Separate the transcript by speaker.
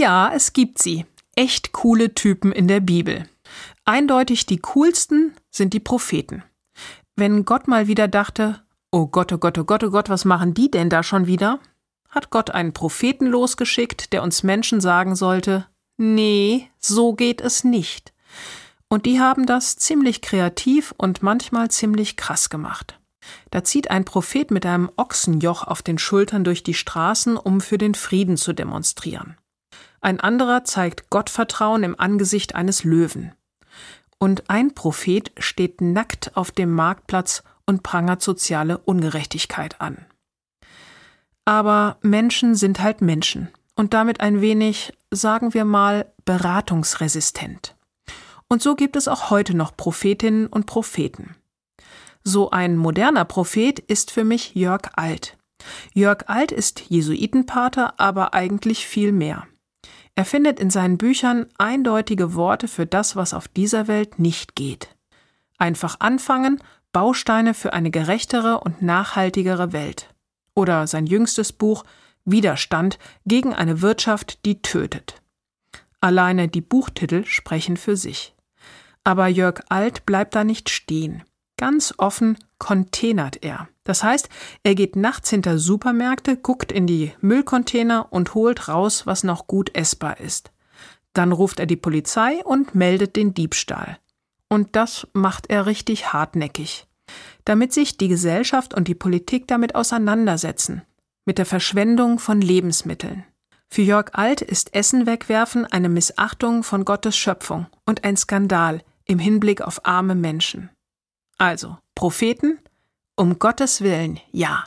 Speaker 1: Ja, es gibt sie. Echt coole Typen in der Bibel. Eindeutig die coolsten sind die Propheten. Wenn Gott mal wieder dachte, oh Gott, oh Gott, oh Gott, oh Gott, was machen die denn da schon wieder? Hat Gott einen Propheten losgeschickt, der uns Menschen sagen sollte, nee, so geht es nicht. Und die haben das ziemlich kreativ und manchmal ziemlich krass gemacht. Da zieht ein Prophet mit einem Ochsenjoch auf den Schultern durch die Straßen, um für den Frieden zu demonstrieren. Ein anderer zeigt Gottvertrauen im Angesicht eines Löwen. Und ein Prophet steht nackt auf dem Marktplatz und prangert soziale Ungerechtigkeit an. Aber Menschen sind halt Menschen und damit ein wenig, sagen wir mal, beratungsresistent. Und so gibt es auch heute noch Prophetinnen und Propheten. So ein moderner Prophet ist für mich Jörg Alt. Jörg Alt ist Jesuitenpater, aber eigentlich viel mehr. Er findet in seinen Büchern eindeutige Worte für das, was auf dieser Welt nicht geht. Einfach anfangen, Bausteine für eine gerechtere und nachhaltigere Welt. Oder sein jüngstes Buch Widerstand gegen eine Wirtschaft, die tötet. Alleine die Buchtitel sprechen für sich. Aber Jörg Alt bleibt da nicht stehen. Ganz offen containert er. Das heißt, er geht nachts hinter Supermärkte, guckt in die Müllcontainer und holt raus, was noch gut essbar ist. Dann ruft er die Polizei und meldet den Diebstahl. Und das macht er richtig hartnäckig. Damit sich die Gesellschaft und die Politik damit auseinandersetzen. Mit der Verschwendung von Lebensmitteln. Für Jörg Alt ist Essen wegwerfen eine Missachtung von Gottes Schöpfung und ein Skandal im Hinblick auf arme Menschen. Also, Propheten? Um Gottes Willen, ja.